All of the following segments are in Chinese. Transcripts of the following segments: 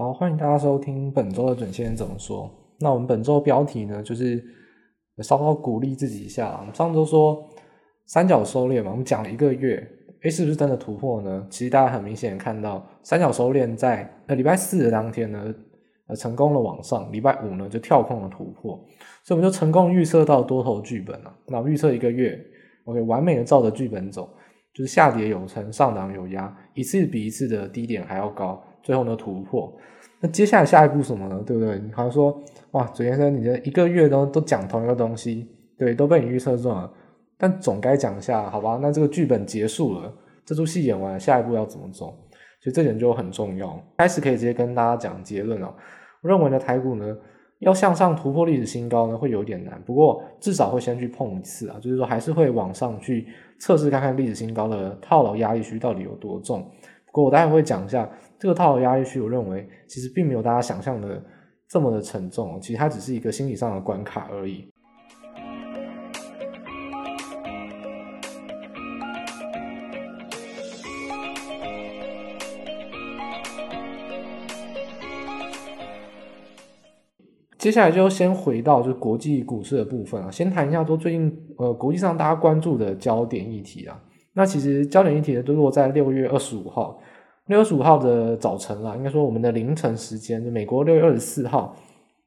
好，欢迎大家收听本周的准先生怎么说。那我们本周标题呢，就是稍稍鼓励自己一下。我们上周说三角收敛嘛，我们讲了一个月，诶，是不是真的突破呢？其实大家很明显看到，三角收敛在呃礼拜四的当天呢，呃成功了往上，礼拜五呢就跳空了突破，所以我们就成功预测到多头剧本了。那预测一个月，OK，完美的照着剧本走，就是下跌有撑，上涨有压，一次比一次的低点还要高。最后呢，突破，那接下来下一步什么呢？对不对？你好像说，哇，左先生，你这一个月都都讲同一个东西，对，都被你预测中了。但总该讲一下，好吧？那这个剧本结束了，这出戏演完，下一步要怎么走？所以这点就很重要。开始可以直接跟大家讲结论了。我认为呢，台股呢要向上突破历史新高呢，会有点难。不过至少会先去碰一次啊，就是说还是会往上去测试看看历史新高的套牢压力区到底有多重。不过我待会会讲一下这个套的压力区，我认为其实并没有大家想象的这么的沉重，其实它只是一个心理上的关卡而已。接下来就先回到就是国际股市的部分啊，先谈一下说最近呃国际上大家关注的焦点议题啊。那其实焦点议题呢，都落在六月二十五号，六月二十五号的早晨啦，应该说我们的凌晨时间，美国六月二十四号，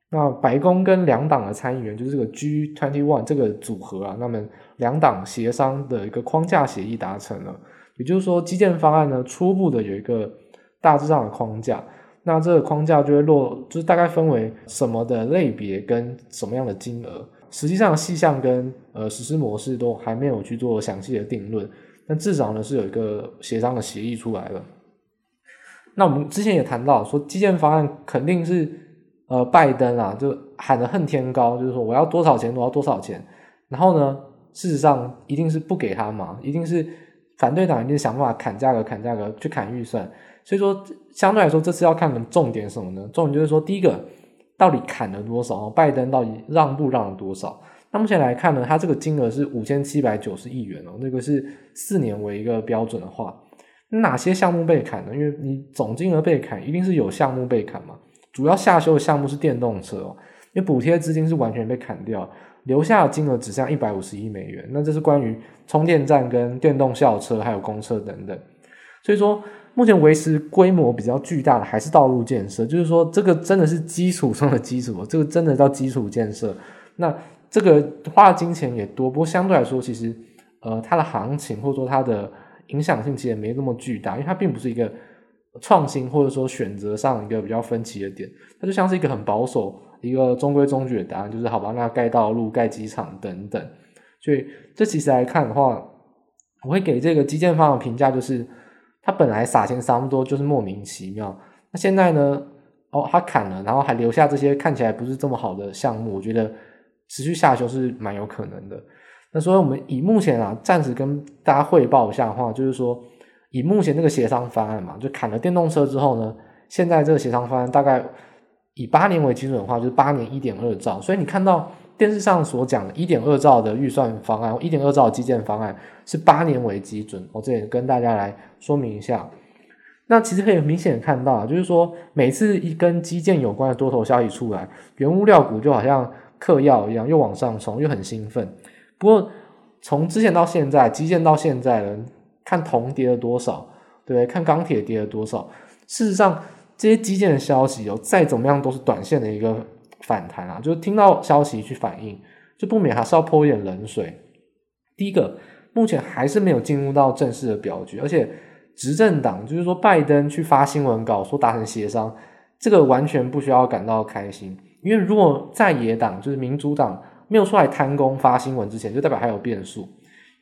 那白宫跟两党的参议员，就是这个 G twenty one 这个组合啊，那么两党协商的一个框架协议达成了，也就是说基建方案呢，初步的有一个大致上的框架，那这个框架就会落，就是大概分为什么的类别跟什么样的金额，实际上细项跟呃实施模式都还没有去做详细的定论。但至少呢是有一个协商的协议出来了。那我们之前也谈到说，基建方案肯定是呃拜登啊就喊得恨天高，就是说我要多少钱，我要多少钱。然后呢，事实上一定是不给他嘛，一定是反对党一定想办法砍价格、砍价格去砍预算。所以说相对来说，这次要看的重点什么呢？重点就是说，第一个到底砍了多少，拜登到底让步让了多少。那目前来看呢，它这个金额是五千七百九十亿元哦，那个是四年为一个标准的话，哪些项目被砍呢？因为你总金额被砍，一定是有项目被砍嘛。主要下修的项目是电动车哦，因为补贴资金是完全被砍掉，留下的金额只剩一百五十亿美元。那这是关于充电站跟电动校车还有公车等等。所以说，目前维持规模比较巨大的还是道路建设，就是说这个真的是基础中的基础，这个真的叫基础建设。那这个花的金钱也多，不过相对来说，其实呃，它的行情或者说它的影响性其实也没那么巨大，因为它并不是一个创新或者说选择上一个比较分歧的点，它就像是一个很保守、一个中规中矩的答案，就是好吧，那盖道路、盖机场等等。所以这其实来看的话，我会给这个基建方的评价就是，它本来撒钱撒那么多就是莫名其妙，那现在呢，哦，它砍了，然后还留下这些看起来不是这么好的项目，我觉得。持续下修是蛮有可能的。那所以，我们以目前啊，暂时跟大家汇报一下的话，就是说，以目前这个协商方案嘛，就砍了电动车之后呢，现在这个协商方案大概以八年为基准的话，就是八年一点二兆。所以你看到电视上所讲的一点二兆的预算方案，一点二兆的基建方案是八年为基准。我这里跟大家来说明一下。那其实可以明显看到，就是说，每次一跟基建有关的多头消息出来，原物料股就好像。嗑药一样，又往上冲，又很兴奋。不过从之前到现在，基建到现在了，看铜跌了多少，对？看钢铁跌了多少。事实上，这些基建的消息哦，再怎么样都是短线的一个反弹啊，就是听到消息去反应，就不免还是要泼一点冷水。第一个，目前还是没有进入到正式的表决，而且执政党就是说拜登去发新闻稿说达成协商，这个完全不需要感到开心。因为如果在野党就是民主党没有出来贪功发新闻之前，就代表还有变数。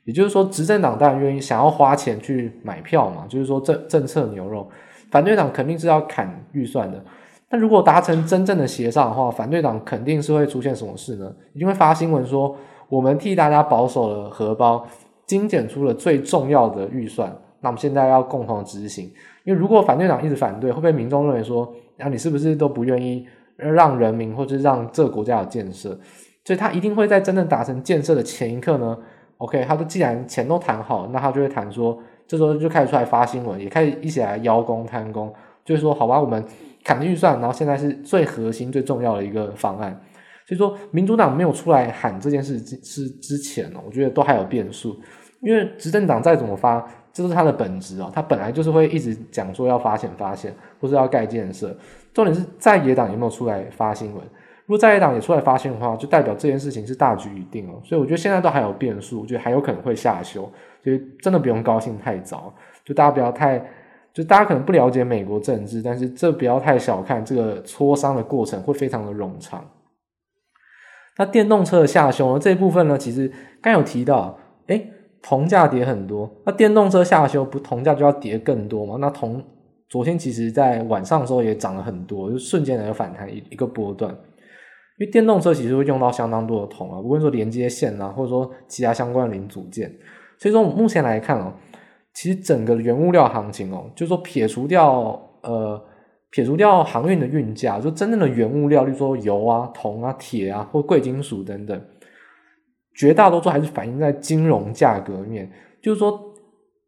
也就是说，执政党当然愿意想要花钱去买票嘛，就是说政政策牛肉。反对党肯定是要砍预算的。但如果达成真正的协商的话，反对党肯定是会出现什么事呢？一定会发新闻说，我们替大家保守了荷包，精简出了最重要的预算。那我们现在要共同执行。因为如果反对党一直反对，会被民众认为说，啊，你是不是都不愿意？让人民或者让这个国家有建设，所以他一定会在真正达成建设的前一刻呢，OK，他都既然钱都谈好，那他就会谈说，这时候就开始出来发新闻，也开始一起来邀功贪功，就是说，好吧，我们砍的预算，然后现在是最核心、最重要的一个方案。所以说，民主党没有出来喊这件事之之前呢，我觉得都还有变数。因为执政党再怎么发，这是他的本质哦，他本来就是会一直讲说要发钱发现，或是要盖建设。重点是在野党有没有出来发新闻？如果在野党也出来发新闻的话，就代表这件事情是大局已定了。所以我觉得现在都还有变数，我觉得还有可能会下修，所以真的不用高兴太早。就大家不要太，就大家可能不了解美国政治，但是这不要太小看这个磋商的过程会非常的冗长。那电动车的下修呢，这一部分呢，其实刚有提到，诶，铜价跌很多，那电动车下修，不铜价就要跌更多嘛？那铜昨天其实在晚上的时候也涨了很多，就瞬间的反弹一一个波段。因为电动车其实会用到相当多的铜啊，无论说连接线啊，或者说其他相关的零组件。所以说目前来看哦，其实整个原物料行情哦，就是说撇除掉呃。撇除掉航运的运价，就真正的原物料，例如说油啊、铜啊、铁啊，或贵金属等等，绝大多数还是反映在金融价格面。就是说，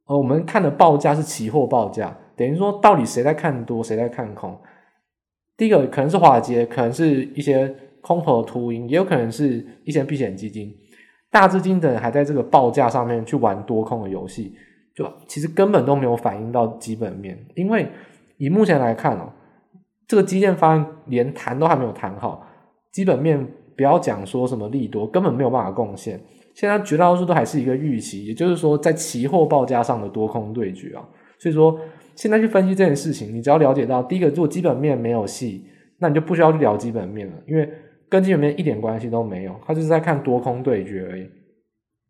呃，我们看的报价是期货报价，等于说到底谁在看多，谁在看空？第一个可能是华尔街，可能是一些空头秃鹰，也有可能是一些避险基金、大资金等还在这个报价上面去玩多空的游戏，就其实根本都没有反映到基本面，因为。以目前来看哦，这个基建方案连谈都还没有谈好，基本面不要讲说什么利多，根本没有办法贡献。现在绝大多数都还是一个预期，也就是说在期货报价上的多空对决啊。所以说现在去分析这件事情，你只要了解到第一个，如果基本面没有戏，那你就不需要去聊基本面了，因为跟基本面一点关系都没有，它就是在看多空对决而已。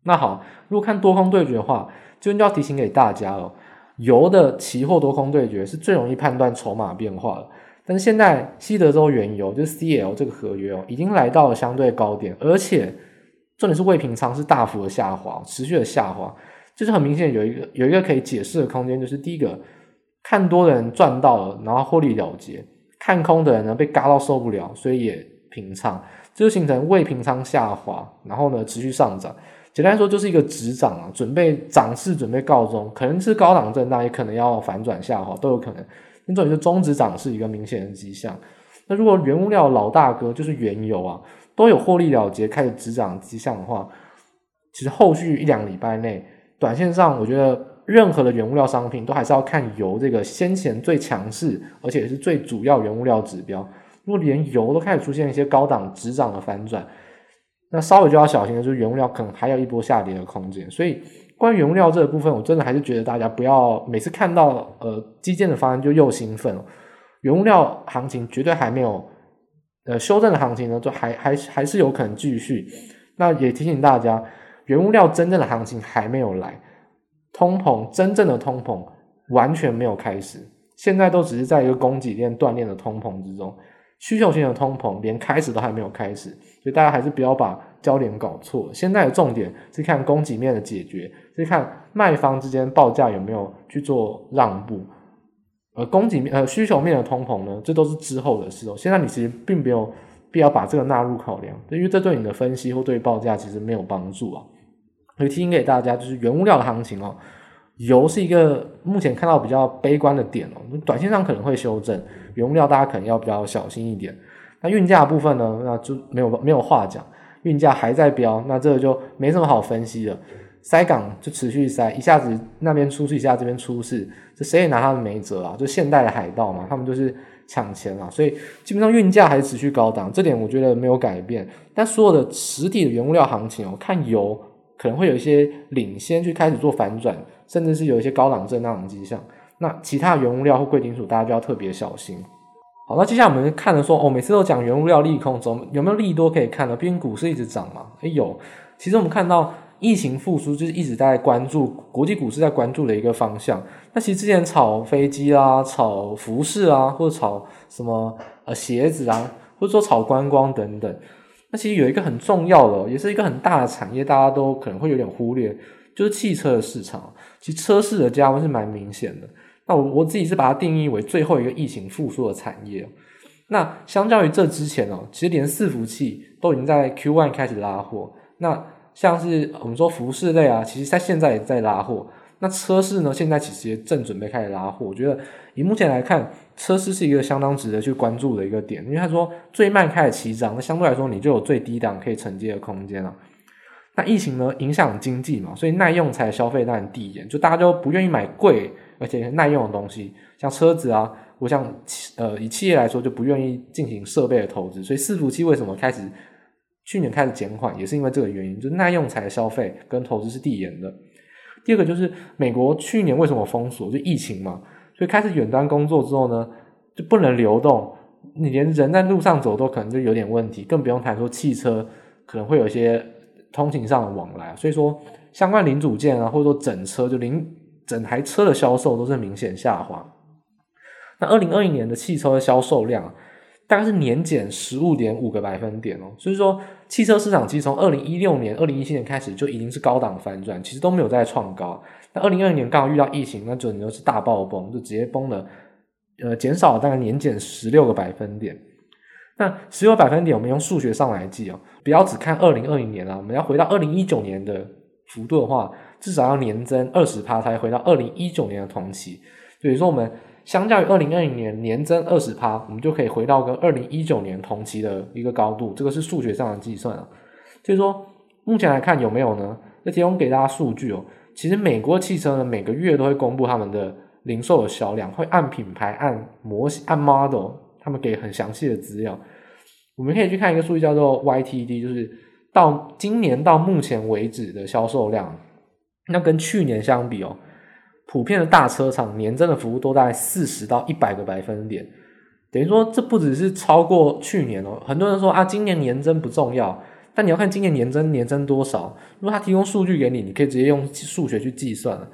那好，如果看多空对决的话，就要提醒给大家了。油的期货多空对决是最容易判断筹码变化的，但是现在西德州原油就是 CL 这个合约哦，已经来到了相对高点，而且重点是未平仓是大幅的下滑，持续的下滑，就是很明显有一个有一个可以解释的空间，就是第一个看多的人赚到了，然后获利了结；看空的人呢被嘎到受不了，所以也平仓，这就形成未平仓下滑，然后呢持续上涨。简单说就是一个止涨啊，准备涨势准备告终，可能是高档震荡，也可能要反转下滑，都有可能。那这里是终止涨势一个明显的迹象。那如果原物料老大哥就是原油啊，都有获利了结开始止涨迹象的话，其实后续一两礼拜内，短线上我觉得任何的原物料商品都还是要看油这个先前最强势，而且是最主要原物料指标。如果连油都开始出现一些高档直涨的反转，那稍微就要小心的就是原物料可能还有一波下跌的空间，所以关于原物料这个部分，我真的还是觉得大家不要每次看到呃基建的方案就又兴奋了。原物料行情绝对还没有呃修正的行情呢，就还还还是有可能继续。那也提醒大家，原物料真正的行情还没有来，通膨真正的通膨完全没有开始，现在都只是在一个供给链断裂的通膨之中。需求性的通膨连开始都还没有开始，所以大家还是不要把焦点搞错。现在的重点是看供给面的解决，是看卖方之间报价有没有去做让步。而供给面呃需求面的通膨呢，这都是之后的事哦。现在你其实并没有必要把这个纳入考量，因为这对你的分析或对报价其实没有帮助啊。所以提醒给大家，就是原物料的行情哦。油是一个目前看到比较悲观的点哦，短线上可能会修正，原物料大家可能要比较小心一点。那运价部分呢，那就没有没有话讲，运价还在飙，那这个就没什么好分析的。塞港就持续塞，一下子那边出事，一下这边出事，这谁也拿他们没辙啊。就现代的海盗嘛，他们就是抢钱啊，所以基本上运价还是持续高档，这点我觉得没有改变。但所有的实体的原物料行情哦，看油可能会有一些领先去开始做反转。甚至是有一些高档震荡的迹象，那其他原物料或贵金属，大家就要特别小心。好，那接下来我们看的说，哦，每次都讲原物料利空，中有没有利多可以看呢？毕竟股市一直涨嘛。哎，有。其实我们看到疫情复苏，就是一直在关注国际股市在关注的一个方向。那其实之前炒飞机啦、炒服饰啊，或者炒什么呃鞋子啊，或者说炒观光等等。那其实有一个很重要的，也是一个很大的产业，大家都可能会有点忽略。就是汽车的市场，其实车市的加温是蛮明显的。那我我自己是把它定义为最后一个疫情复苏的产业。那相较于这之前哦，其实连伺服器都已经在 Q1 开始拉货。那像是我们说服饰类啊，其实它现在也在拉货。那车市呢，现在其实也正准备开始拉货。我觉得以目前来看，车市是一个相当值得去关注的一个点，因为他说最慢开始起涨，那相对来说你就有最低档可以承接的空间了。那疫情呢，影响经济嘛，所以耐用材消费当然递延，就大家就不愿意买贵而且耐用的东西，像车子啊，我像呃以企业来说就不愿意进行设备的投资，所以伺服器为什么开始去年开始减缓，也是因为这个原因，就是耐用材消费跟投资是递延的。第二个就是美国去年为什么封锁，就疫情嘛，所以开始远端工作之后呢，就不能流动，你连人在路上走都可能就有点问题，更不用谈说汽车可能会有一些。通勤上的往来，所以说相关零组件啊，或者说整车就零整台车的销售都是明显下滑。那二零二一年的汽车的销售量大概是年减十五点五个百分点哦，所以说汽车市场其实从二零一六年、二零一七年开始就已经是高档反转，其实都没有再创高。那二零二零年刚好遇到疫情，那整就是大爆崩，就直接崩了，呃，减少了大概年减十六个百分点。那十六百分点，我们用数学上来计哦，不要只看二零二零年啊，我们要回到二零一九年的幅度的话，至少要年增二十趴才回到二零一九年的同期。所以说，我们相较于二零二零年年增二十趴，我们就可以回到跟二零一九年同期的一个高度。这个是数学上的计算啊。所以说，目前来看有没有呢？那提供给大家数据哦。其实美国汽车呢，每个月都会公布他们的零售的销量，会按品牌、按模型、按 model。他们给很详细的资料，我们可以去看一个数据叫做 YTD，就是到今年到目前为止的销售量，那跟去年相比哦，普遍的大车厂年增的幅度都大概四十到一百个百分点，等于说这不只是超过去年哦，很多人说啊，今年年增不重要，但你要看今年年增年增多少，如果他提供数据给你，你可以直接用数学去计算了，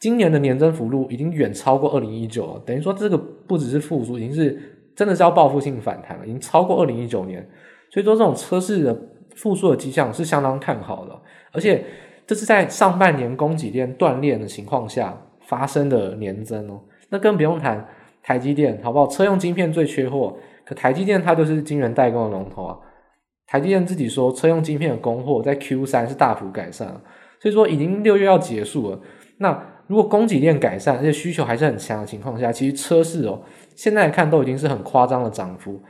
今年的年增幅度已经远超过二零一九了，等于说这个不只是复苏，已经是。真的是要报复性反弹了，已经超过二零一九年，所以说这种车市的复苏的迹象是相当看好的，而且这是在上半年供给链断裂的情况下发生的年增哦。那更不用谈台积电，好不好？车用晶片最缺货，可台积电它就是晶圆代工的龙头啊。台积电自己说，车用晶片的供货在 Q 三是大幅改善了，所以说已经六月要结束了。那如果供给链改善，而且需求还是很强的情况下，其实车市哦。现在看都已经是很夸张的涨幅，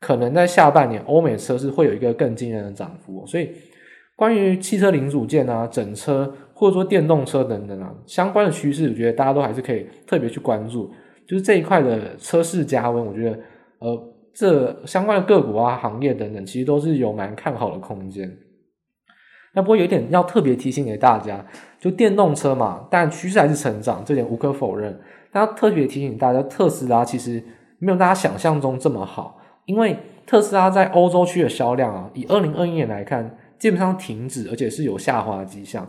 可能在下半年欧美车市会有一个更惊人的涨幅，所以关于汽车零组件啊、整车或者说电动车等等啊相关的趋势，我觉得大家都还是可以特别去关注。就是这一块的车市加温，我觉得呃这相关的个股啊、行业等等，其实都是有蛮看好的空间。那不过有一点要特别提醒给大家，就电动车嘛，但趋势还是成长，这点无可否认。但要特别提醒大家，特斯拉其实没有大家想象中这么好，因为特斯拉在欧洲区的销量啊，以二零二一年来看，基本上停止，而且是有下滑的迹象。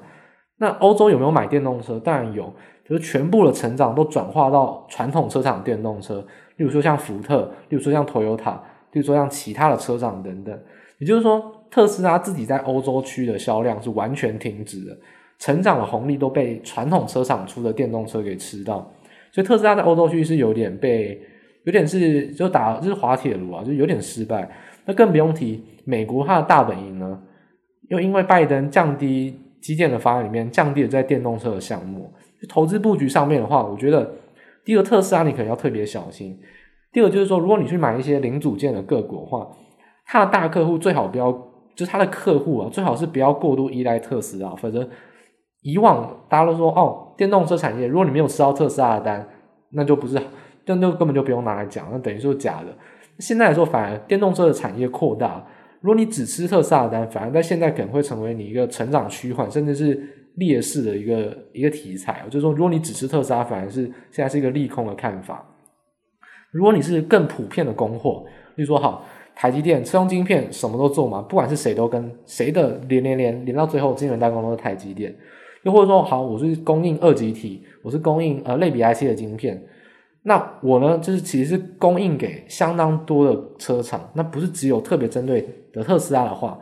那欧洲有没有买电动车？当然有，就是全部的成长都转化到传统车厂电动车，例如说像福特，例如说像 Toyota，例如说像其他的车厂等等。也就是说。特斯拉自己在欧洲区的销量是完全停止的，成长的红利都被传统车厂出的电动车给吃到，所以特斯拉在欧洲区是有点被，有点是就打就是滑铁卢啊，就有点失败。那更不用提美国它的大本营呢，又因为拜登降低基建的方案里面降低了在电动车的项目，投资布局上面的话，我觉得第一个特斯拉你可能要特别小心，第二就是说如果你去买一些零组件的个股的话，它的大客户最好不要。就是他的客户啊，最好是不要过度依赖特斯拉，否则以往大家都说哦，电动车产业，如果你没有吃到特斯拉的单，那就不是，那就根本就不用拿来讲，那等于说假的。现在来说，反而电动车的产业扩大，如果你只吃特斯拉的单，反而在现在可能会成为你一个成长趋缓，甚至是劣势的一个一个题材。就是说，如果你只吃特斯拉，反而是现在是一个利空的看法。如果你是更普遍的供货，例如说好。台积电车用晶片什么都做嘛，不管是谁都跟谁的连连连连到最后，晶圆代工都是台积电。又或者说，好，我是供应二极体，我是供应呃类比 IC 的晶片，那我呢就是其实是供应给相当多的车厂，那不是只有特别针对的特斯拉的话，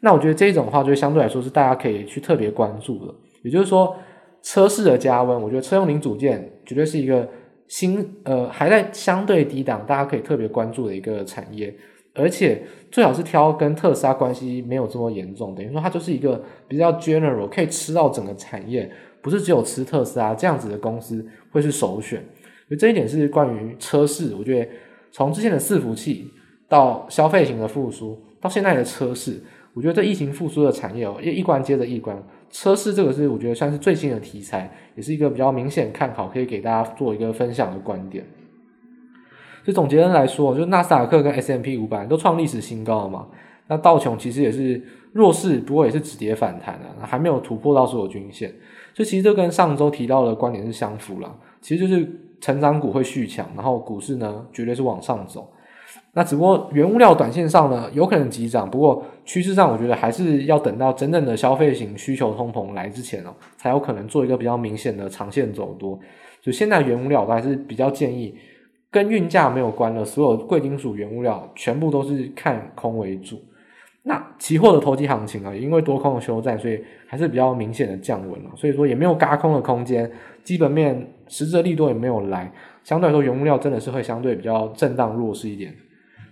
那我觉得这种的话就相对来说是大家可以去特别关注的。也就是说，车市的加温，我觉得车用零组件绝对是一个新呃还在相对低档，大家可以特别关注的一个产业。而且最好是挑跟特斯拉关系没有这么严重，等于说它就是一个比较 general，可以吃到整个产业，不是只有吃特斯拉这样子的公司会是首选。所以这一点是关于车市，我觉得从之前的伺服器到消费型的复苏，到现在的车市，我觉得这疫情复苏的产业哦，一一关接着一关。车市这个是我觉得算是最新的题材，也是一个比较明显看好，可以给大家做一个分享的观点。就总结来说，就纳斯达克跟 S M P 五百都创历史新高了嘛。那道琼其实也是弱势，不过也是止跌反弹的，还没有突破到所有均线。所以其实这跟上周提到的观点是相符了。其实就是成长股会续强，然后股市呢绝对是往上走。那只不过原物料短线上呢有可能急涨，不过趋势上我觉得还是要等到真正的消费型需求通膨来之前哦，才有可能做一个比较明显的长线走多。就现在原物料我还是比较建议。跟运价没有关的所有贵金属原物料，全部都是看空为主。那期货的投机行情啊，因为多空的休战，所以还是比较明显的降温了。所以说也没有嘎空的空间，基本面实质的利多也没有来。相对来说，原物料真的是会相对比较震荡弱势一点。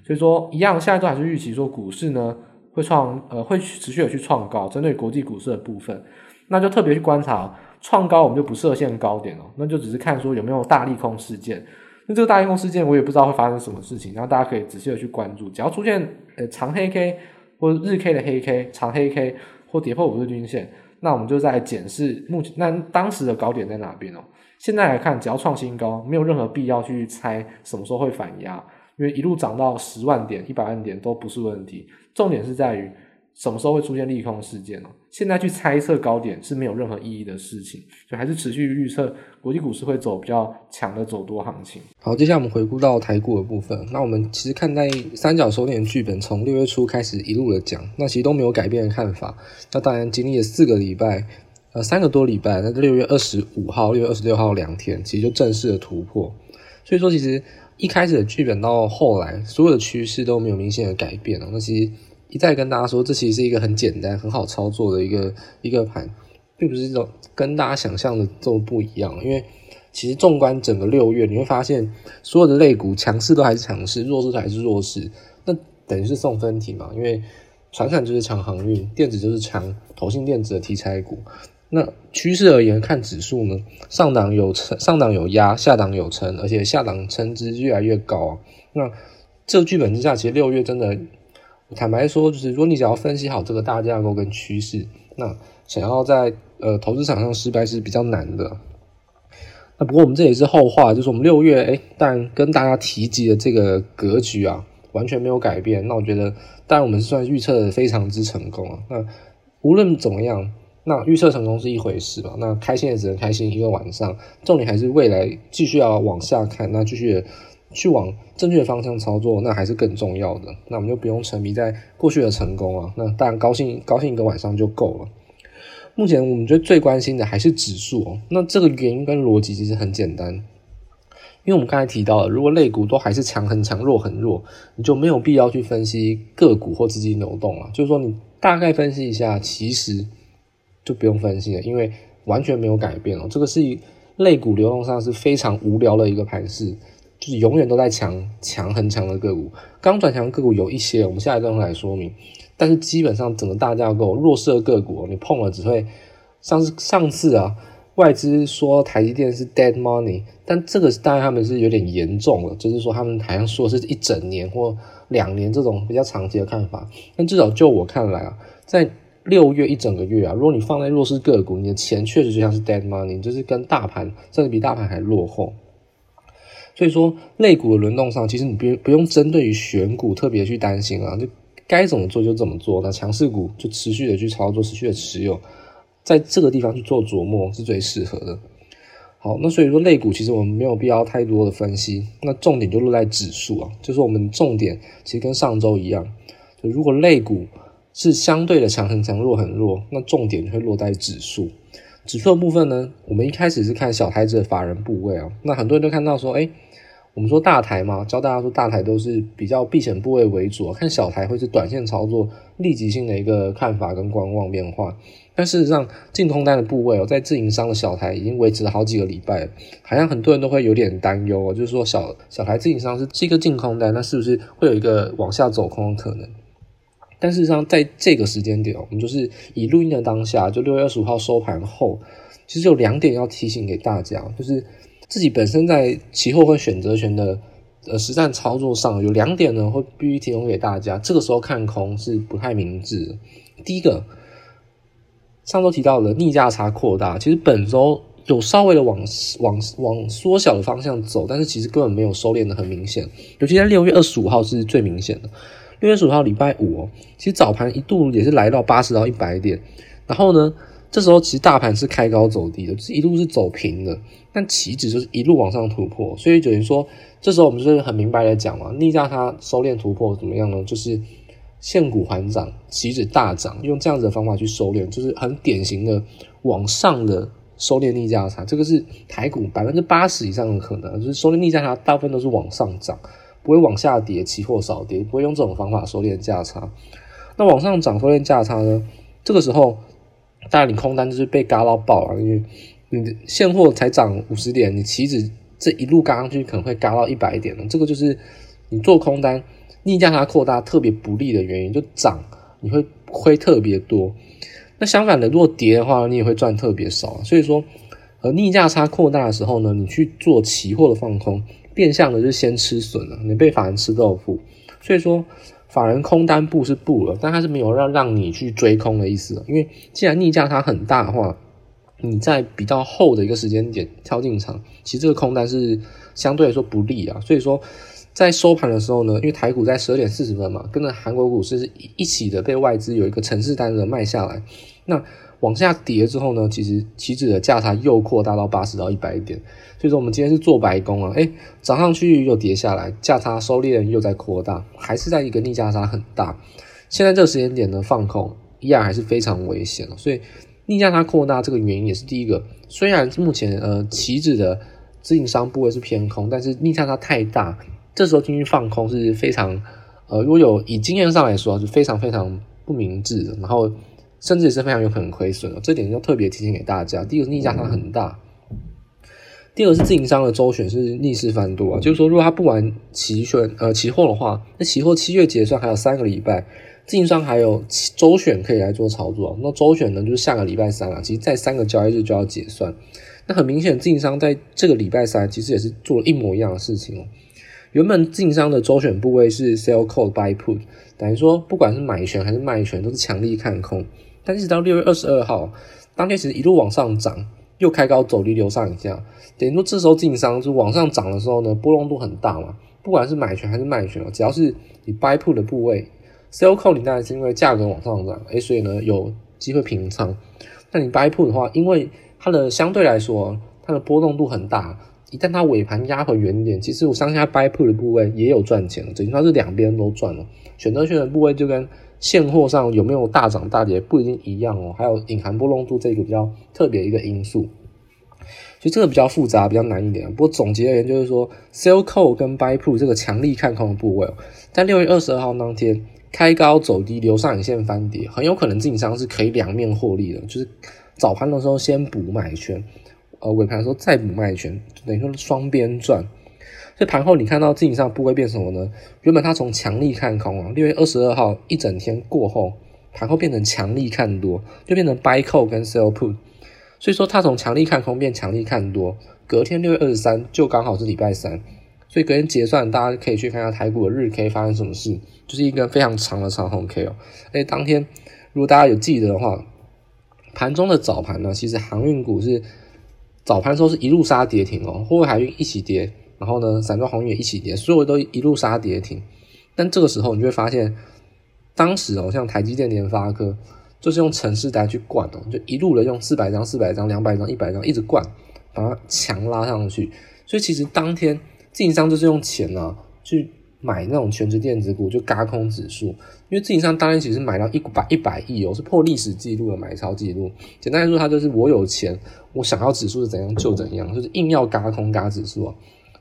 所以说一样，现在都还是预期说股市呢会创呃会持续的去创高，针对国际股市的部分，那就特别去观察创高，我们就不设限高点哦，那就只是看说有没有大利空事件。那这个大利空事件，我也不知道会发生什么事情，然后大家可以仔细的去关注。只要出现呃长黑 K 或日 K 的黑 K、长黑 K 或跌破五日均线，那我们就在检视目前那当时的高点在哪边哦。现在来看，只要创新高，没有任何必要去猜什么时候会反压，因为一路涨到十万点、一百万点都不是问题。重点是在于。什么时候会出现利空事件呢？现在去猜测高点是没有任何意义的事情，就还是持续预测国际股市会走比较强的走多行情。好，接下来我们回顾到台股的部分。那我们其实看待三角收敛剧本，从六月初开始一路的讲，那其实都没有改变的看法。那当然经历了四个礼拜，呃，三个多礼拜，那六月二十五号、六月二十六号两天，其实就正式的突破。所以说，其实一开始的剧本到后来，所有的趋势都没有明显的改变了。那其实。一再跟大家说，这其实是一个很简单、很好操作的一个一个盘，并不是这种跟大家想象的这么不一样。因为其实纵观整个六月，你会发现所有的类股强势都还是强势，弱势都还是弱势。那等于是送分题嘛？因为传产就是强航运，电子就是强投信电子的题材股。那趋势而言，看指数呢，上档有撑，上档有压，下档有撑，而且下档撑值越来越高啊。那这个剧本之下，其实六月真的。坦白说，就是如果你想要分析好这个大架构跟趋势，那想要在呃投资场上失败是比较难的。那不过我们这也是后话，就是我们六月诶，但跟大家提及的这个格局啊，完全没有改变。那我觉得，当然我们是算预测的非常之成功啊。那无论怎么样，那预测成功是一回事吧。那开心也只能开心一个晚上，重点还是未来继续要往下看，那继续。去往正确的方向操作，那还是更重要的。那我们就不用沉迷在过去的成功啊。那当然高兴高兴一个晚上就够了。目前我们觉得最关心的还是指数哦。那这个原因跟逻辑其实很简单，因为我们刚才提到了，如果类股都还是强很强、弱很弱，你就没有必要去分析个股或资金流动了。就是说，你大概分析一下，其实就不用分析了，因为完全没有改变哦。这个是一类股流动上是非常无聊的一个盘势。就是永远都在强强很强的个股，刚转强的个股有一些，我们下一段会来说明。但是基本上整个大架构弱势的个股，你碰了只会上次上次啊，外资说台积电是 dead money，但这个当然他们是有点严重了，就是说他们好像说是一整年或两年这种比较长期的看法。但至少就我看来啊，在六月一整个月啊，如果你放在弱势个股，你的钱确实就像是 dead money，就是跟大盘甚至比大盘还落后。所以说，类股的轮动上，其实你不不用针对于选股特别去担心啊，就该怎么做就怎么做。那强势股就持续的去操作，持续的持有，在这个地方去做琢磨是最适合的。好，那所以说类股其实我们没有必要太多的分析，那重点就落在指数啊，就是我们重点其实跟上周一样，就如果类股是相对的强很强，弱很弱，那重点就会落在指数。指数的部分呢，我们一开始是看小台子的法人部位啊，那很多人都看到说，诶我们说大台嘛，教大家说大台都是比较避险部位为主，看小台会是短线操作、立即性的一个看法跟观望变化。但事实上，净空单的部位哦，在自营商的小台已经维持了好几个礼拜，好像很多人都会有点担忧哦，就是说小小台自营商是是一个净空单，那是不是会有一个往下走空的可能？但事实上，在这个时间点，我们就是以录音的当下，就六月二十五号收盘后，其实有两点要提醒给大家，就是自己本身在期货和选择权的呃实战操作上有两点呢，会必须提供给大家。这个时候看空是不太明智的。第一个，上周提到的逆价差扩大，其实本周有稍微的往往往缩小的方向走，但是其实根本没有收敛的很明显，尤其在六月二十五号是最明显的。六月十五号礼拜五哦，其实早盘一度也是来到八十到一百点，然后呢，这时候其实大盘是开高走低的，就是一路是走平的，但期指就是一路往上突破，所以等于说，这时候我们就是很明白的讲嘛，逆价它收敛突破怎么样呢？就是现股还涨，期指大涨，用这样子的方法去收敛，就是很典型的往上的收敛逆价差，这个是台股百分之八十以上的可能，就是收敛逆价差大部分都是往上涨。不会往下跌，期货少跌，不会用这种方法收敛价差。那往上涨收敛价差呢？这个时候，当然你空单就是被嘎到爆了，因为你的现货才涨五十点，你期指这一路嘎上去可能会嘎到一百点了。这个就是你做空单逆价差扩大特别不利的原因，就涨你会亏特别多。那相反的，如果跌的话，你也会赚特别少。所以说，呃，逆价差扩大的时候呢，你去做期货的放空。变相的就是先吃损了，你被法人吃豆腐，所以说法人空单布是布了，但他是没有让让你去追空的意思，因为既然逆价差很大的话，你在比较后的一个时间点跳进场，其实这个空单是相对来说不利啊，所以说在收盘的时候呢，因为台股在十二点四十分嘛，跟着韩国股市是一起的被外资有一个程式单的卖下来，那往下跌之后呢，其实期指的价差又扩大到八十到一百点。所以说我们今天是做白工啊，诶，涨上去又跌下来，价差收敛又在扩大，还是在一个逆价差很大。现在这个时间点呢，放空依然还是非常危险。所以逆价差扩大这个原因也是第一个。虽然目前呃期指的自营商部位是偏空，但是逆价差太大，这时候进去放空是非常呃，如果有以经验上来说是非常非常不明智的，然后甚至也是非常有可能亏损的。这点要特别提醒给大家。第一个是逆价差很大。第二个是自营商的周选是逆势翻多啊，就是说如果他不玩期选呃期货的话，那期货七月结算还有三个礼拜，自营商还有周选可以来做操作。那周选呢就是下个礼拜三啊，其实在三个交易日就要结算。那很明显，自营商在这个礼拜三其实也是做了一模一样的事情哦。原本自营商的周选部位是 sell call buy put，等于说不管是买权还是卖权都是强力看空，但一直到六月二十二号当天其实一路往上涨。又开高走低，流上影线，等于说这时候自营商就往上涨的时候呢，波动度很大嘛。不管是买权还是卖权，只要是你 buy put 的部位，sell call 你当然是因为价格往上涨，诶，所以呢有机会平仓。但你 buy put 的话，因为它的相对来说它的波动度很大，一旦它尾盘压回原点，其实我相信它 buy put 的部位也有赚钱，等于说是两边都赚了。选择权的部位就跟现货上有没有大涨大跌不一定一样哦，还有隐含波动度这个比较特别一个因素，所以这个比较复杂，比较难一点。不过总结而言，就是说，sell call 跟 buy put 这个强力看空的部位，在六月二十二号当天开高走低，留上影线翻跌，很有可能进商是可以两面获利的，就是早盘的时候先补买权，呃，尾盘的时候再补卖权，等于说双边赚。所以盘后你看到自营商部位变什么呢？原本它从强力看空啊，六月二十二号一整天过后，盘后变成强力看多，就变成 buy call 跟 sell put。所以说它从强力看空变强力看多，隔天六月二十三就刚好是礼拜三，所以隔天结算大家可以去看一下台股的日 K 发生什么事，就是一根非常长的长红 K 哦。而且，当天如果大家有记得的话，盘中的早盘呢，其实航运股是早盘时候是一路杀跌停哦，货柜海运一起跌。然后呢，散装航运也一起跌，所有都一路杀跌停。但这个时候，你就会发现，当时哦，像台积电、联发科，就是用程式单去灌哦，就一路的用四百张、四百张、两百张、一百张一直灌，把它强拉上去。所以其实当天自营商就是用钱啊去买那种全值电子股，就轧空指数。因为自营商当天其实买到一百一百亿哦，是破历史记录的买超记录。简单来说，它就是我有钱，我想要指数是怎样就怎样，就是硬要轧空轧指数啊。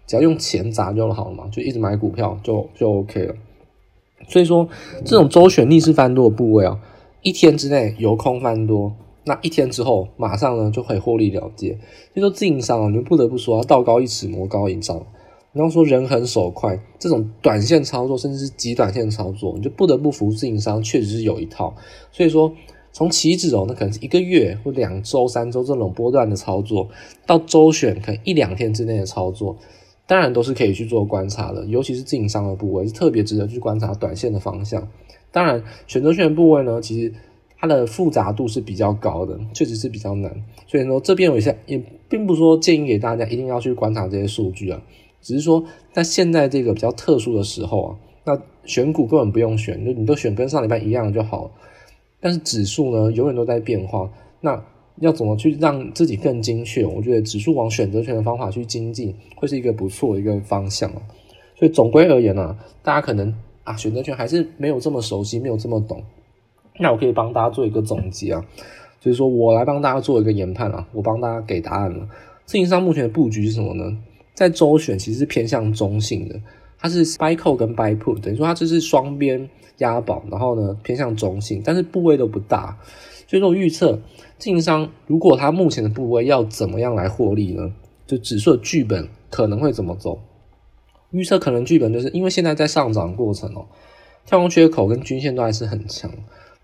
只要用钱砸就好了嘛，就一直买股票就就 OK 了。所以说，这种周选逆势翻多的部位啊，一天之内由空翻多，那一天之后马上呢就可以获利了结。所以说自营商啊，你们不得不说啊，道高一尺魔高一丈。然后说人狠手快，这种短线操作甚至是极短线操作，你就不得不服自营商确实是有一套。所以说从期指哦，那可能是一个月或两周、三周这种波段的操作，到周选可能一两天之内的操作，当然都是可以去做观察的。尤其是自营商的部位是特别值得去观察短线的方向。当然，选择权部位呢，其实它的复杂度是比较高的，确实是比较难。所以说这边有一些也并不是说建议给大家一定要去观察这些数据啊，只是说在现在这个比较特殊的时候啊，那选股根本不用选，就你都选跟上礼拜一样就好。但是指数呢，永远都在变化。那要怎么去让自己更精确？我觉得指数往选择权的方法去精进，会是一个不错的一个方向。所以总归而言啊，大家可能啊选择权还是没有这么熟悉，没有这么懂。那我可以帮大家做一个总结啊，就是说我来帮大家做一个研判啊，我帮大家给答案了。自营商目前的布局是什么呢？在周选其实是偏向中性的，它是 buy call 跟 buy put，等于说它这是双边。押宝，然后呢偏向中性，但是部位都不大，所以说预测自营商如果他目前的部位要怎么样来获利呢？就指数的剧本可能会怎么走？预测可能剧本就是因为现在在上涨过程哦，跳空缺口跟均线都还是很强，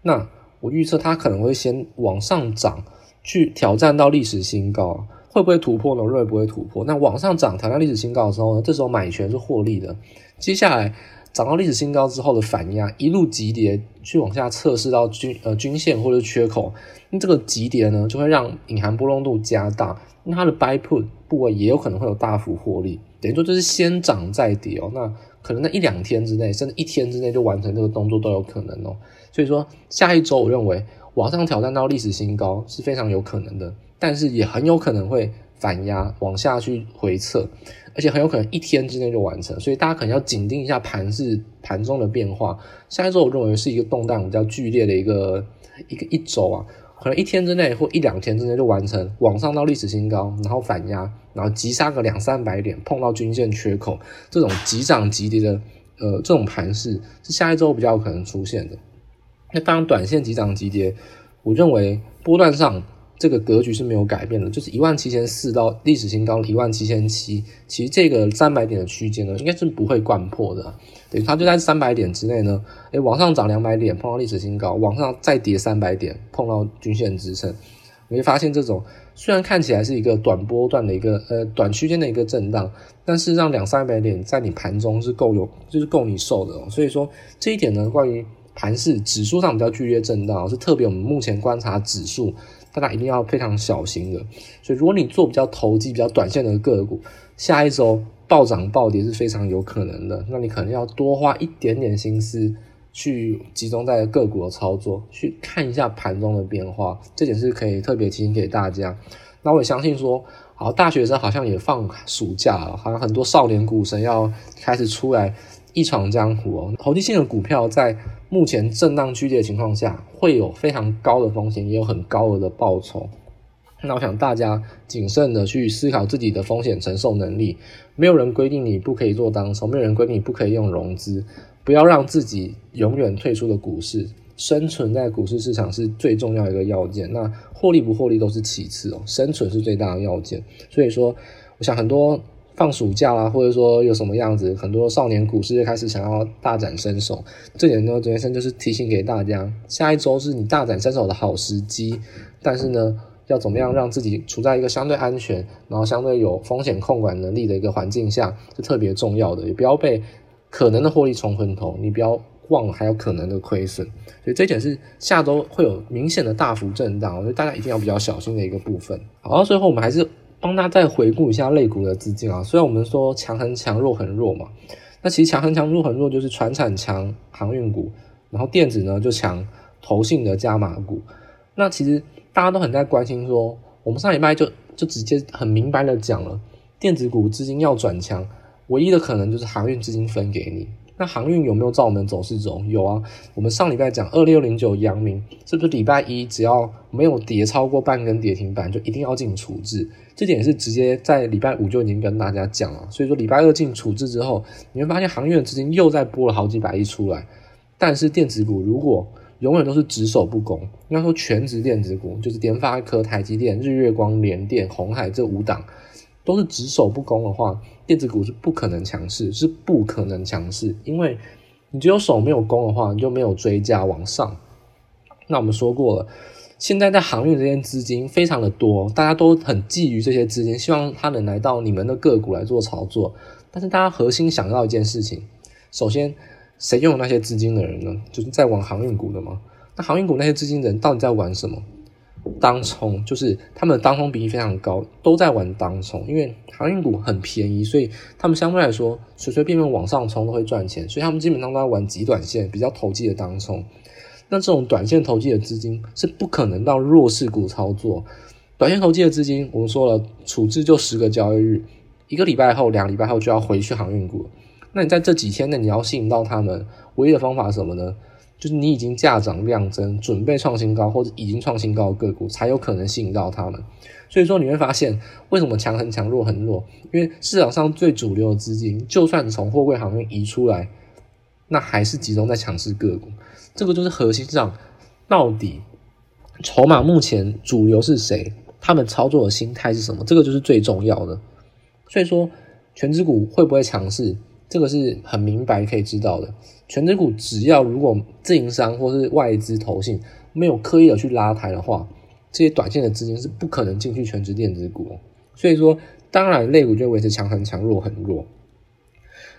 那我预测它可能会先往上涨，去挑战到历史新高，会不会突破呢？我认为不会突破。那往上涨挑战历史新高的时候呢，这时候买权是获利的，接下来。涨到历史新高之后的反压，一路急跌去往下测试到均呃均线或者缺口，那这个急跌呢就会让隐含波动度加大，那它的 buy put 部位也有可能会有大幅获利，等于说就是先涨再跌哦，那可能在一两天之内，甚至一天之内就完成这个动作都有可能哦，所以说下一周我认为往上挑战到历史新高是非常有可能的，但是也很有可能会反压往下去回撤。而且很有可能一天之内就完成，所以大家可能要紧盯一下盘势盘中的变化。下一周我认为是一个动荡比较剧烈的一个一个一周啊，可能一天之内或一两天之内就完成，往上到历史新高，然后反压，然后急杀个两三百点，碰到均线缺口，这种急涨急跌的呃这种盘势是下一周比较有可能出现的。那当然短线急涨急跌，我认为波段上。这个格局是没有改变的，就是一万七千四到历史新高一万七千七，其实这个三百点的区间呢，应该是不会掼破的。对，它就在三百点之内呢，诶，往上涨两百点碰到历史新高，往上再跌三百点碰到均线支撑。你会发现，这种虽然看起来是一个短波段的一个呃短区间的一个震荡，但是让两三百点在你盘中是够有，就是够你受的。所以说这一点呢，关于盘势指数上比较剧烈震荡，是特别我们目前观察指数。大家一定要非常小心的，所以如果你做比较投机、比较短线的个股，下一周暴涨暴跌是非常有可能的。那你可能要多花一点点心思去集中在个股的操作，去看一下盘中的变化，这点是可以特别提醒给大家。那我也相信说，好，大学生好像也放暑假了，好像很多少年股神要开始出来一闯江湖哦。投机性的股票在。目前震荡剧烈的情况下，会有非常高的风险，也有很高额的报酬。那我想大家谨慎的去思考自己的风险承受能力。没有人规定你不可以做当冲，没有人规定你不可以用融资。不要让自己永远退出的股市，生存在股市市场是最重要一个要件。那获利不获利都是其次哦，生存是最大的要件。所以说，我想很多。放暑假啦，或者说有什么样子，很多少年股市就开始想要大展身手。这点呢，昨天就是提醒给大家，下一周是你大展身手的好时机。但是呢，要怎么样让自己处在一个相对安全，然后相对有风险控管能力的一个环境下，是特别重要的。也不要被可能的获利冲昏头，你不要忘了还有可能的亏损。所以这一点是下周会有明显的大幅震荡，我觉得大家一定要比较小心的一个部分。好，最后我们还是。帮大家再回顾一下类股的资金啊，虽然我们说强很强，弱很弱嘛，那其实强很强，弱很弱就是传产强航运股，然后电子呢就强投信的加码股。那其实大家都很在关心说，我们上礼拜就就直接很明白的讲了，电子股资金要转强，唯一的可能就是航运资金分给你。那航运有没有照我们走势走？有啊，我们上礼拜讲二六零九阳明，是不是礼拜一只要没有跌超过半根跌停板，就一定要进处置？这点是直接在礼拜五就已经跟大家讲了。所以说礼拜二进处置之后，你会发现航运的资金又再拨了好几百亿出来。但是电子股如果永远都是只守不攻，应该说全职电子股就是联发科、台积电、日月光、联电、鸿海这五档。都是只守不攻的话，电子股是不可能强势，是不可能强势，因为你只有守没有攻的话，你就没有追加往上。那我们说过了，现在在航运这些资金非常的多，大家都很觊觎这些资金，希望它能来到你们的个股来做操作。但是大家核心想到一件事情，首先，谁拥有那些资金的人呢？就是在玩航运股的吗？那航运股那些资金人到底在玩什么？当冲，就是他们的当冲比例非常高，都在玩当冲。因为航运股很便宜，所以他们相对来说随随便便往上冲都会赚钱，所以他们基本上都在玩极短线，比较投机的当冲。那这种短线投机的资金是不可能到弱势股操作。短线投机的资金，我们说了，处置就十个交易日，一个礼拜后、两个礼拜后就要回去航运股。那你在这几天内，你要吸引到他们，唯一的方法是什么呢？就是你已经价涨量增，准备创新高或者已经创新高的个股，才有可能吸引到他们。所以说你会发现，为什么强很强，弱很弱？因为市场上最主流的资金，就算从货柜行业移出来，那还是集中在强势个股。这个就是核心上，到底筹码目前主流是谁？他们操作的心态是什么？这个就是最重要的。所以说，权值股会不会强势？这个是很明白可以知道的。权值股只要如果自营商或是外资投信没有刻意的去拉抬的话，这些短线的资金是不可能进去全职电子股。所以说，当然类股就维持强很强，弱很弱。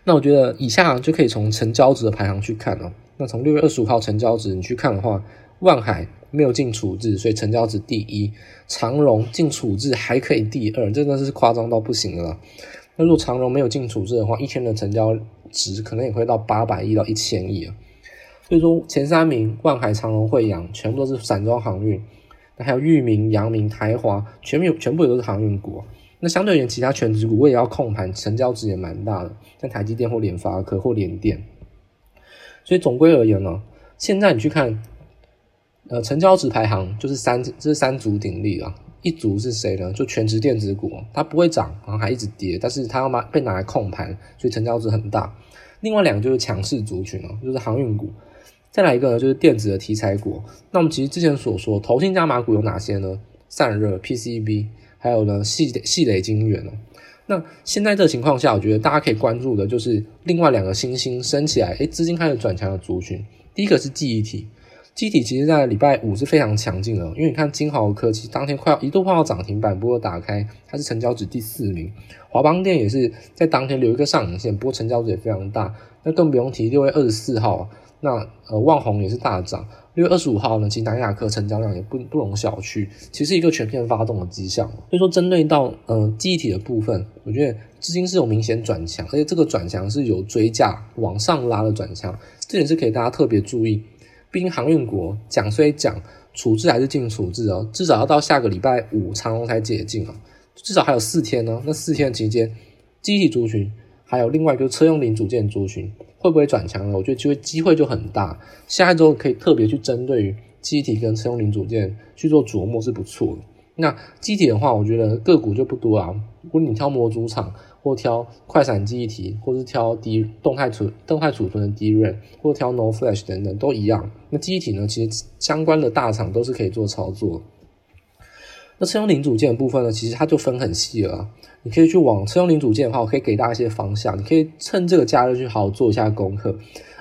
那我觉得以下就可以从成交值的排行去看哦。那从六月二十五号成交值你去看的话，万海没有进处置，所以成交值第一；长荣进处置还可以第二，真的是夸张到不行了。那如果长荣没有进处置的话，一天的成交值可能也会到八百亿到一千亿啊。所以说前三名万海、长荣、慧洋全部都是散装航运，那还有裕民、阳明、台华，全部全部也都是航运股啊。那相对而言，其他全值股我也要控盘，成交值也蛮大的，像台积电或联发科或联电。所以总归而言呢，现在你去看，呃，成交值排行就是三，这是三足鼎立啊。一组是谁呢？就全值电子股，它不会涨，然后还一直跌，但是它要拿被拿来控盘，所以成交值很大。另外两个就是强势族群哦，就是航运股。再来一个呢，就是电子的题材股。那我们其实之前所说，投信加码股有哪些呢？散热、PCB，还有呢，矽矽磊晶圆哦。那现在这情况下，我觉得大家可以关注的就是另外两个新兴升起来，诶，资金开始转强的族群。第一个是记忆体。记忆体其实，在礼拜五是非常强劲的，因为你看金豪科，其实当天快要一度快要涨停板，不过打开它是成交值第四名。华邦电也是在当天留一个上影线，不过成交值也非常大。那更不用提六月二十四号，那呃旺宏也是大涨。六月二十五号呢，其实南亚科成交量也不不容小觑，其实一个全片发动的迹象。所以说，针对到呃记忆体的部分，我觉得资金是有明显转强，而且这个转强是有追价往上拉的转强，这点是可以大家特别注意。毕竟航运国讲虽讲，处置还是进处置哦，至少要到下个礼拜五长荣才解禁啊，至少还有四天呢。那四天期间，机体族群还有另外一个车用零组件族群会不会转强呢？我觉得机会机会就很大。下一周可以特别去针对于机体跟车用零组件去做琢磨是不错的。那机体的话，我觉得个股就不多啊。如果你挑模组厂，或挑快闪记忆体，或是挑低动态储动态储存的 DRAM，或挑 No Flash 等等，都一样。那记忆体呢，其实相关的大厂都是可以做操作。那车用零组件的部分呢，其实它就分很细了。你可以去往车用零组件的话，我可以给大家一些方向。你可以趁这个假日去好好做一下功课。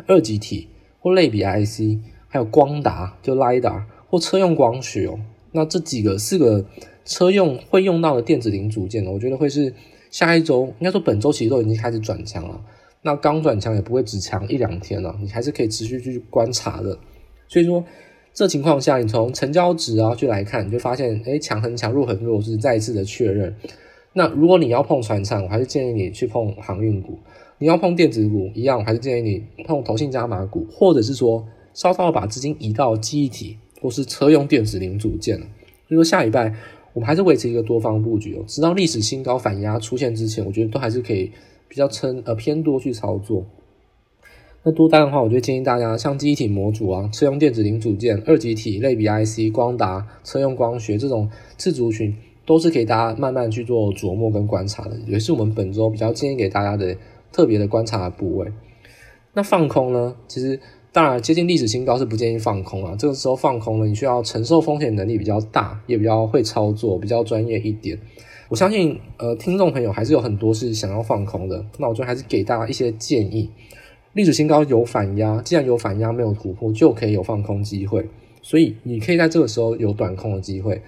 二极体或类比 IC，还有光达就 LiDAR 或车用光学哦。那这几个四个车用会用到的电子零组件呢，我觉得会是。下一周应该说本周其实都已经开始转强了，那刚转强也不会只强一两天了，你还是可以持续去观察的。所以说这情况下，你从成交值啊去来看，你就发现，诶强很强，弱很弱，是再一次的确认。那如果你要碰船厂，我还是建议你去碰航运股；你要碰电子股，一样，我还是建议你碰投信加码股，或者是说稍稍把资金移到记忆体或是车用电子零组件。所以说下礼拜。我们还是维持一个多方布局哦，直到历史新高反压出现之前，我觉得都还是可以比较撑呃偏多去操作。那多单的话，我就建议大家像记忆体模组啊、车用电子零组件、二极体类比 IC、光达、车用光学这种次族群，都是可以大家慢慢去做琢磨跟观察的，也是我们本周比较建议给大家的特别的观察的部位。那放空呢，其实。当然，接近历史新高是不建议放空啊。这个时候放空了，你需要承受风险能力比较大，也比较会操作，比较专业一点。我相信，呃，听众朋友还是有很多是想要放空的。那我就还是给大家一些建议：历史新高有反压，既然有反压没有突破，就可以有放空机会。所以你可以在这个时候有短空的机会。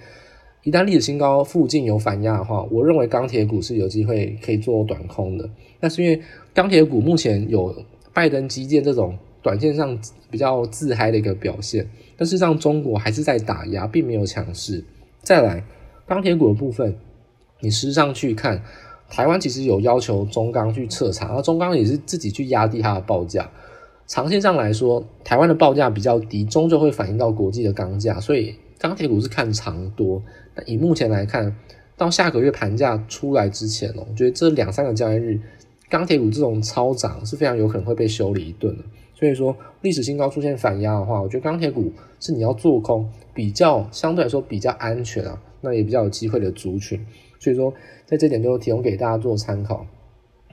一旦历史新高附近有反压的话，我认为钢铁股是有机会可以做短空的。那是因为钢铁股目前有拜登基建这种短线上比较自嗨的一个表现，但事实上中国还是在打压，并没有强势。再来，钢铁股的部分，你实际上去看，台湾其实有要求中钢去彻查，而中钢也是自己去压低它的报价。长线上来说，台湾的报价比较低，终究会反映到国际的钢价，所以钢铁股是看长多。那以目前来看，到下个月盘价出来之前哦，我觉得这两三个交易日，钢铁股这种超涨是非常有可能会被修理一顿的。所以说，历史新高出现反压的话，我觉得钢铁股是你要做空比较相对来说比较安全啊，那也比较有机会的族群。所以说，在这点就提供给大家做参考。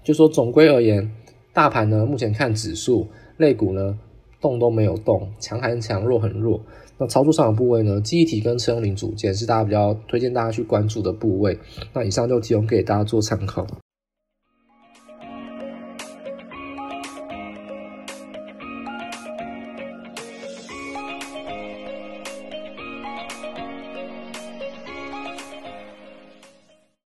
就说总归而言，大盘呢目前看指数，类股呢动都没有动，强很强，弱很弱。那操作上的部位呢？记忆体跟车用零组件是大家比较推荐大家去关注的部位。那以上就提供给大家做参考。